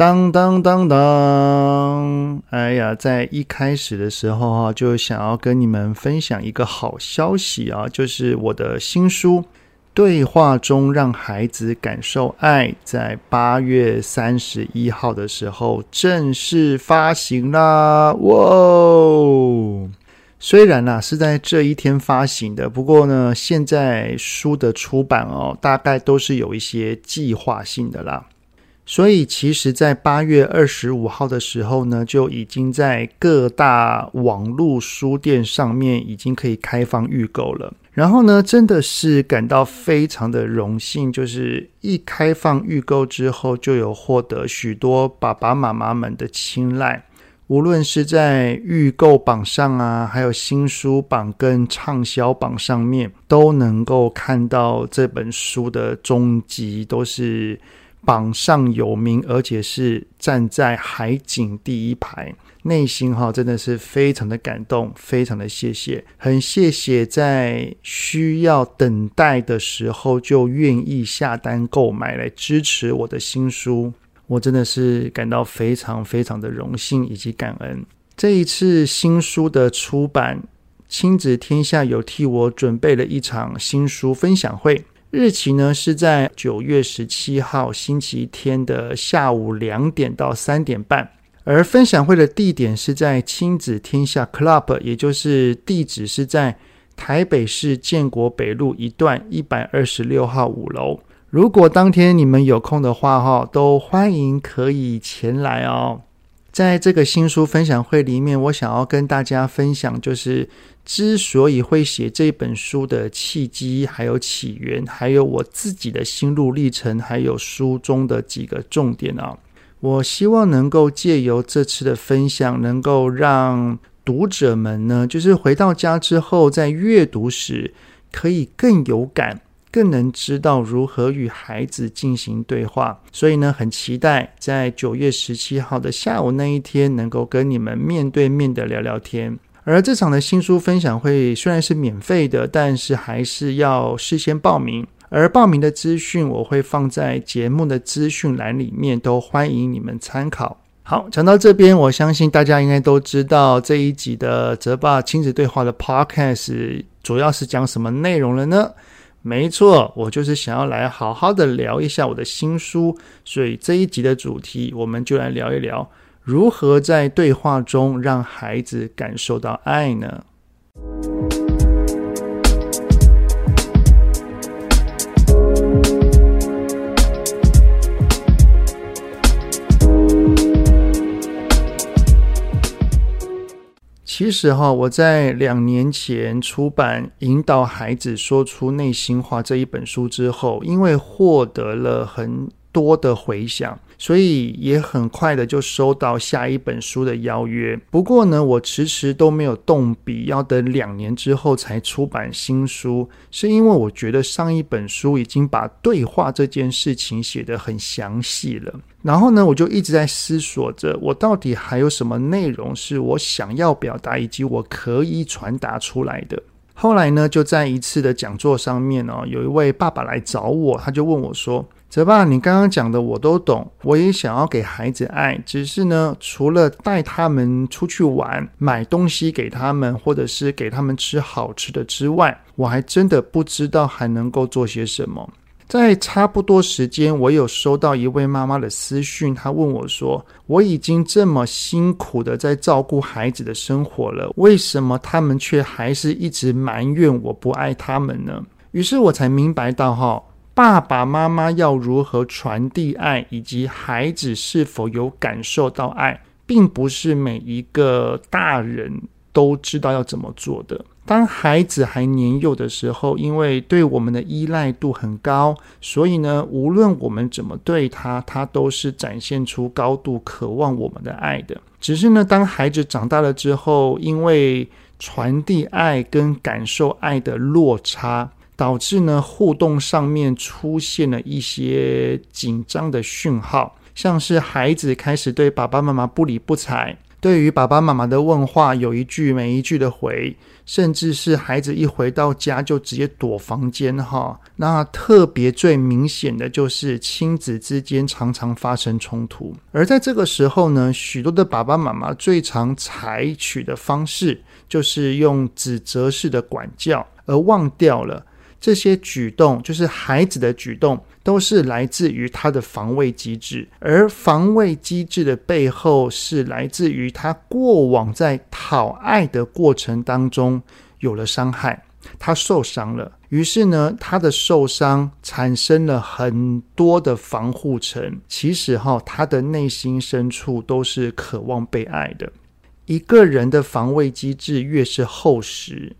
当当当当！哎呀，在一开始的时候哈，就想要跟你们分享一个好消息啊，就是我的新书《对话中让孩子感受爱》在八月三十一号的时候正式发行啦！哇，虽然呢是在这一天发行的，不过呢，现在书的出版哦，大概都是有一些计划性的啦。所以，其实，在八月二十五号的时候呢，就已经在各大网络书店上面已经可以开放预购了。然后呢，真的是感到非常的荣幸，就是一开放预购之后，就有获得许多爸爸妈妈们的青睐。无论是在预购榜上啊，还有新书榜跟畅销榜上面，都能够看到这本书的终极，都是。榜上有名，而且是站在海景第一排，内心哈真的是非常的感动，非常的谢谢，很谢谢在需要等待的时候就愿意下单购买来支持我的新书，我真的是感到非常非常的荣幸以及感恩。这一次新书的出版，亲子天下有替我准备了一场新书分享会。日期呢是在九月十七号星期天的下午两点到三点半，而分享会的地点是在亲子天下 Club，也就是地址是在台北市建国北路一段一百二十六号五楼。如果当天你们有空的话，哈，都欢迎可以前来哦。在这个新书分享会里面，我想要跟大家分享，就是之所以会写这本书的契机，还有起源，还有我自己的心路历程，还有书中的几个重点啊。我希望能够借由这次的分享，能够让读者们呢，就是回到家之后，在阅读时可以更有感。更能知道如何与孩子进行对话，所以呢，很期待在九月十七号的下午那一天，能够跟你们面对面的聊聊天。而这场的新书分享会虽然是免费的，但是还是要事先报名。而报名的资讯我会放在节目的资讯栏里面，都欢迎你们参考。好，讲到这边，我相信大家应该都知道这一集的泽爸亲子对话的 Podcast 主要是讲什么内容了呢？没错，我就是想要来好好的聊一下我的新书，所以这一集的主题，我们就来聊一聊如何在对话中让孩子感受到爱呢？其实哈，我在两年前出版《引导孩子说出内心话》这一本书之后，因为获得了很多的回响。所以也很快的就收到下一本书的邀约。不过呢，我迟迟都没有动笔，要等两年之后才出版新书，是因为我觉得上一本书已经把对话这件事情写得很详细了。然后呢，我就一直在思索着，我到底还有什么内容是我想要表达以及我可以传达出来的。后来呢，就在一次的讲座上面哦，有一位爸爸来找我，他就问我说，泽爸，你刚刚讲的我都懂，我也想要给孩子爱，只是呢，除了带他们出去玩、买东西给他们，或者是给他们吃好吃的之外，我还真的不知道还能够做些什么。在差不多时间，我有收到一位妈妈的私讯，她问我说：“我已经这么辛苦的在照顾孩子的生活了，为什么他们却还是一直埋怨我不爱他们呢？”于是我才明白到，哈。爸爸妈妈要如何传递爱，以及孩子是否有感受到爱，并不是每一个大人都知道要怎么做的。当孩子还年幼的时候，因为对我们的依赖度很高，所以呢，无论我们怎么对他，他都是展现出高度渴望我们的爱的。只是呢，当孩子长大了之后，因为传递爱跟感受爱的落差，导致呢互动上面出现了一些紧张的讯号，像是孩子开始对爸爸妈妈不理不睬。对于爸爸妈妈的问话，有一句没一句的回，甚至是孩子一回到家就直接躲房间哈。那特别最明显的就是亲子之间常常发生冲突，而在这个时候呢，许多的爸爸妈妈最常采取的方式就是用指责式的管教，而忘掉了。这些举动就是孩子的举动，都是来自于他的防卫机制，而防卫机制的背后是来自于他过往在讨爱的过程当中有了伤害，他受伤了，于是呢，他的受伤产生了很多的防护层。其实哈，他的内心深处都是渴望被爱的。一个人的防卫机制越是厚实，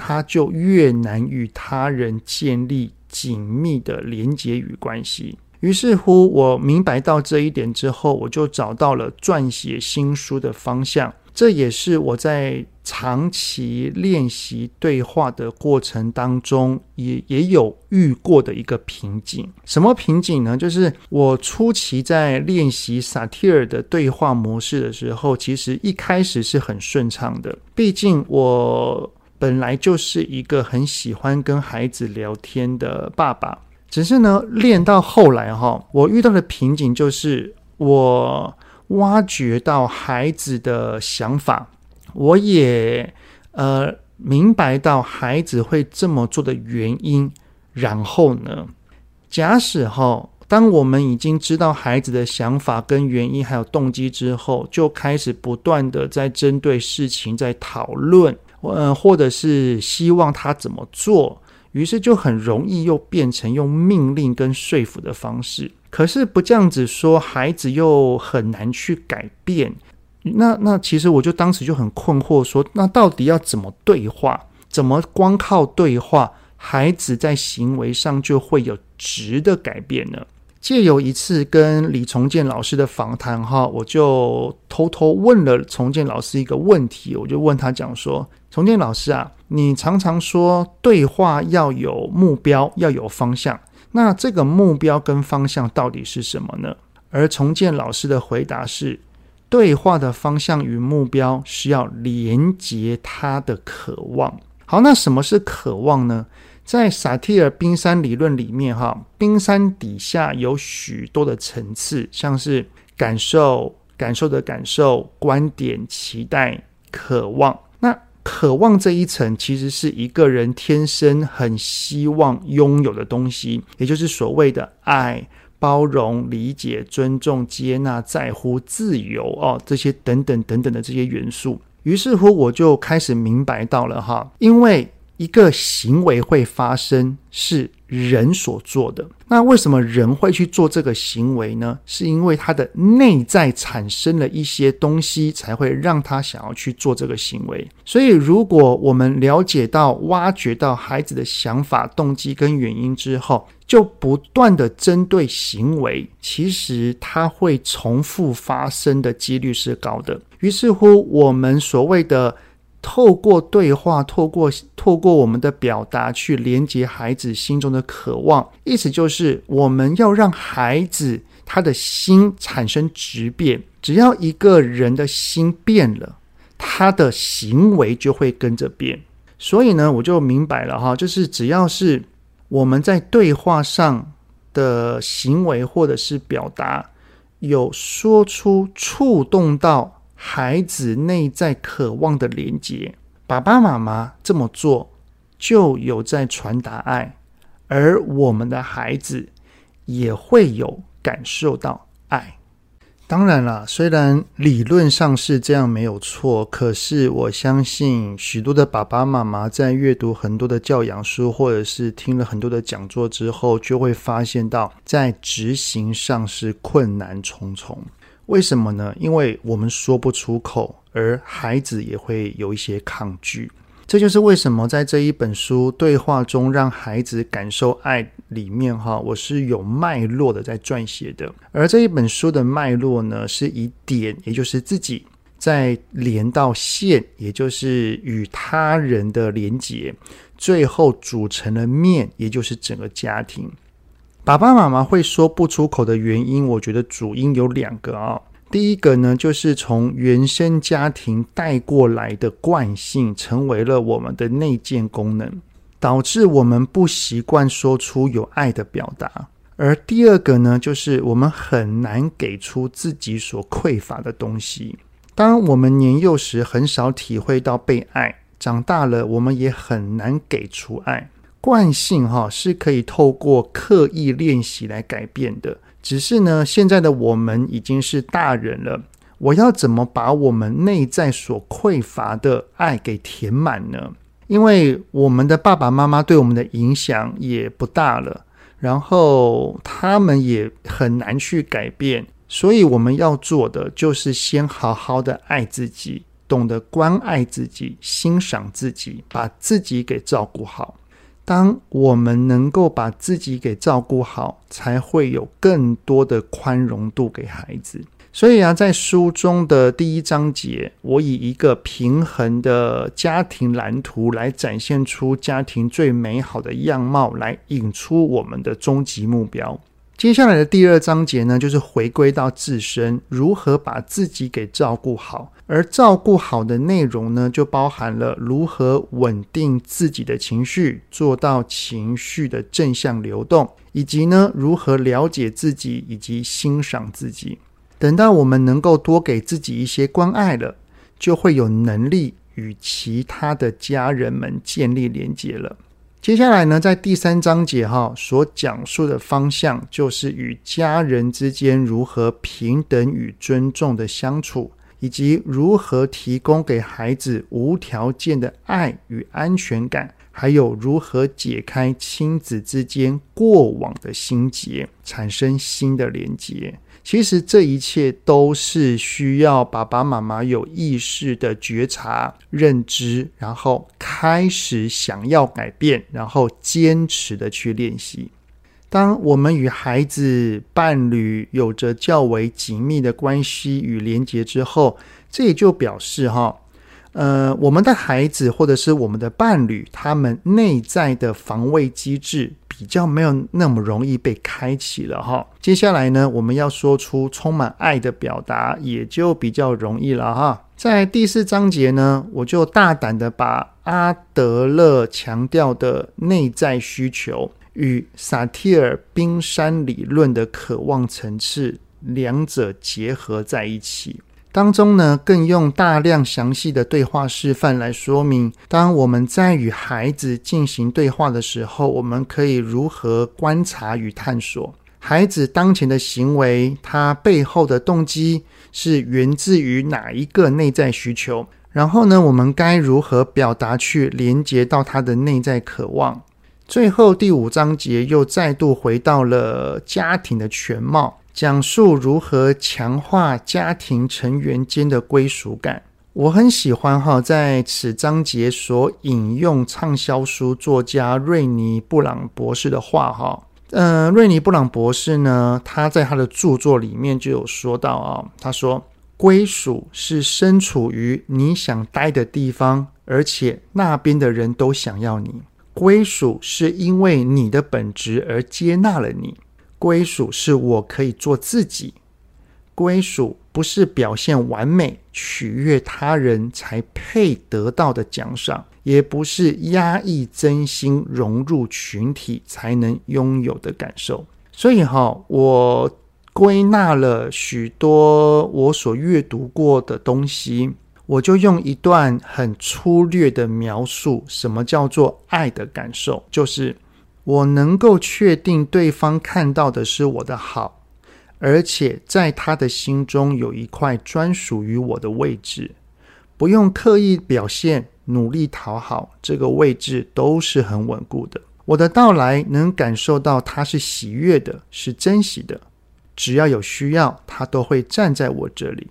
他就越难与他人建立紧密的连结与关系。于是乎，我明白到这一点之后，我就找到了撰写新书的方向。这也是我在长期练习对话的过程当中，也也有遇过的一个瓶颈。什么瓶颈呢？就是我初期在练习萨提尔的对话模式的时候，其实一开始是很顺畅的。毕竟我。本来就是一个很喜欢跟孩子聊天的爸爸，只是呢，练到后来哈，我遇到的瓶颈就是我挖掘到孩子的想法，我也呃明白到孩子会这么做的原因。然后呢，假使哈，当我们已经知道孩子的想法跟原因还有动机之后，就开始不断的在针对事情在讨论。呃，或者是希望他怎么做，于是就很容易又变成用命令跟说服的方式。可是不这样子说，孩子又很难去改变。那那其实我就当时就很困惑，说那到底要怎么对话？怎么光靠对话，孩子在行为上就会有质的改变呢？借由一次跟李崇建老师的访谈，哈，我就偷偷问了崇建老师一个问题，我就问他讲说，崇建老师啊，你常常说对话要有目标，要有方向，那这个目标跟方向到底是什么呢？而崇建老师的回答是，对话的方向与目标是要连接他的渴望。好，那什么是渴望呢？在萨提尔冰山理论里面，哈，冰山底下有许多的层次，像是感受、感受的感受、观点、期待、渴望。那渴望这一层，其实是一个人天生很希望拥有的东西，也就是所谓的爱、包容、理解、尊重、接纳、在乎、自由哦，这些等等等等的这些元素。于是乎，我就开始明白到了哈，因为。一个行为会发生是人所做的，那为什么人会去做这个行为呢？是因为他的内在产生了一些东西，才会让他想要去做这个行为。所以，如果我们了解到、挖掘到孩子的想法、动机跟原因之后，就不断地针对行为，其实它会重复发生的几率是高的。于是乎，我们所谓的。透过对话，透过透过我们的表达去连接孩子心中的渴望，意思就是我们要让孩子他的心产生质变。只要一个人的心变了，他的行为就会跟着变。所以呢，我就明白了哈，就是只要是我们在对话上的行为或者是表达有说出触动到。孩子内在渴望的连接，爸爸妈妈这么做就有在传达爱，而我们的孩子也会有感受到爱。当然了，虽然理论上是这样没有错，可是我相信许多的爸爸妈妈在阅读很多的教养书，或者是听了很多的讲座之后，就会发现到在执行上是困难重重。为什么呢？因为我们说不出口，而孩子也会有一些抗拒。这就是为什么在这一本书对话中让孩子感受爱里面，哈，我是有脉络的在撰写的。而这一本书的脉络呢，是以点，也就是自己再连到线，也就是与他人的连结，最后组成了面，也就是整个家庭。爸爸妈妈会说不出口的原因，我觉得主因有两个啊、第一个呢，就是从原生家庭带过来的惯性，成为了我们的内建功能，导致我们不习惯说出有爱的表达。而第二个呢，就是我们很难给出自己所匮乏的东西。当我们年幼时很少体会到被爱，长大了我们也很难给出爱。惯性哈是可以透过刻意练习来改变的，只是呢，现在的我们已经是大人了，我要怎么把我们内在所匮乏的爱给填满呢？因为我们的爸爸妈妈对我们的影响也不大了，然后他们也很难去改变，所以我们要做的就是先好好的爱自己，懂得关爱自己，欣赏自己，把自己给照顾好。当我们能够把自己给照顾好，才会有更多的宽容度给孩子。所以啊，在书中的第一章节，我以一个平衡的家庭蓝图来展现出家庭最美好的样貌，来引出我们的终极目标。接下来的第二章节呢，就是回归到自身，如何把自己给照顾好。而照顾好的内容呢，就包含了如何稳定自己的情绪，做到情绪的正向流动，以及呢，如何了解自己以及欣赏自己。等到我们能够多给自己一些关爱了，就会有能力与其他的家人们建立连接了。接下来呢，在第三章节哈所讲述的方向，就是与家人之间如何平等与尊重的相处，以及如何提供给孩子无条件的爱与安全感，还有如何解开亲子之间过往的心结，产生新的连结。其实这一切都是需要爸爸妈妈有意识的觉察、认知，然后开始想要改变，然后坚持的去练习。当我们与孩子、伴侣有着较为紧密的关系与连结之后，这也就表示哈。呃，我们的孩子或者是我们的伴侣，他们内在的防卫机制比较没有那么容易被开启了哈。接下来呢，我们要说出充满爱的表达，也就比较容易了哈。在第四章节呢，我就大胆的把阿德勒强调的内在需求与萨提尔冰山理论的渴望层次两者结合在一起。当中呢，更用大量详细的对话示范来说明，当我们在与孩子进行对话的时候，我们可以如何观察与探索孩子当前的行为，他背后的动机是源自于哪一个内在需求？然后呢，我们该如何表达去连接到他的内在渴望？最后第五章节又再度回到了家庭的全貌。讲述如何强化家庭成员间的归属感。我很喜欢哈，在此章节所引用畅销书作家瑞尼布朗博士的话哈。嗯，瑞尼布朗博士呢，他在他的著作里面就有说到啊，他说归属是身处于你想待的地方，而且那边的人都想要你。归属是因为你的本质而接纳了你。归属是我可以做自己，归属不是表现完美、取悦他人才配得到的奖赏，也不是压抑真心融入群体才能拥有的感受。所以哈，我归纳了许多我所阅读过的东西，我就用一段很粗略的描述，什么叫做爱的感受，就是。我能够确定对方看到的是我的好，而且在他的心中有一块专属于我的位置，不用刻意表现、努力讨好，这个位置都是很稳固的。我的到来能感受到他是喜悦的，是珍惜的。只要有需要，他都会站在我这里，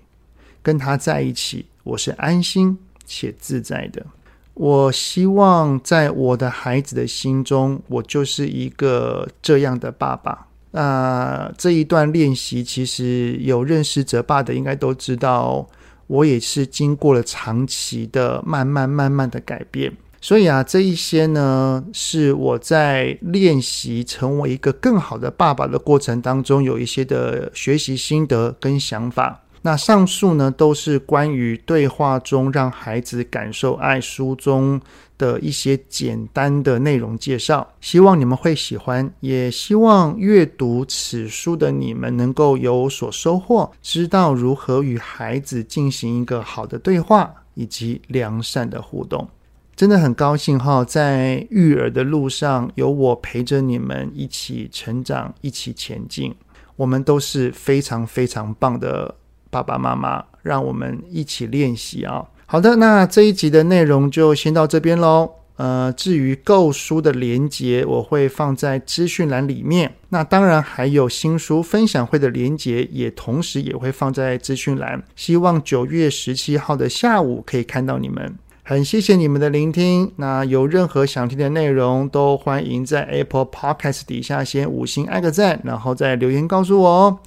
跟他在一起，我是安心且自在的。我希望在我的孩子的心中，我就是一个这样的爸爸。那这一段练习，其实有认识泽爸的应该都知道，我也是经过了长期的慢慢慢慢的改变。所以啊，这一些呢，是我在练习成为一个更好的爸爸的过程当中，有一些的学习心得跟想法。那上述呢，都是关于对话中让孩子感受爱书中的一些简单的内容介绍。希望你们会喜欢，也希望阅读此书的你们能够有所收获，知道如何与孩子进行一个好的对话以及良善的互动。真的很高兴哈，在育儿的路上有我陪着你们一起成长，一起前进。我们都是非常非常棒的爸爸妈妈，让我们一起练习啊。好的，那这一集的内容就先到这边喽。呃，至于购书的连接，我会放在资讯栏里面。那当然还有新书分享会的连接，也同时也会放在资讯栏。希望九月十七号的下午可以看到你们。很谢谢你们的聆听。那有任何想听的内容，都欢迎在 Apple Podcast 底下先五星按个赞，然后再留言告诉我哦。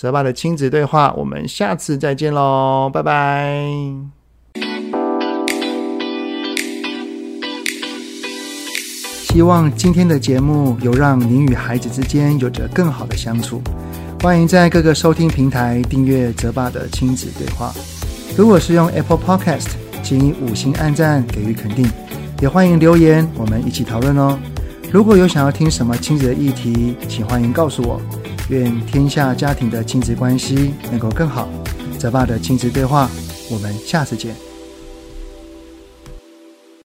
泽爸的亲子对话，我们下次再见喽，拜拜。希望今天的节目有让您与孩子之间有着更好的相处。欢迎在各个收听平台订阅泽爸的亲子对话。如果是用 Apple Podcast，请以五星按赞给予肯定，也欢迎留言，我们一起讨论哦。如果有想要听什么亲子的议题，请欢迎告诉我。愿天下家庭的亲子关系能够更好。泽爸的亲子对话，我们下次见。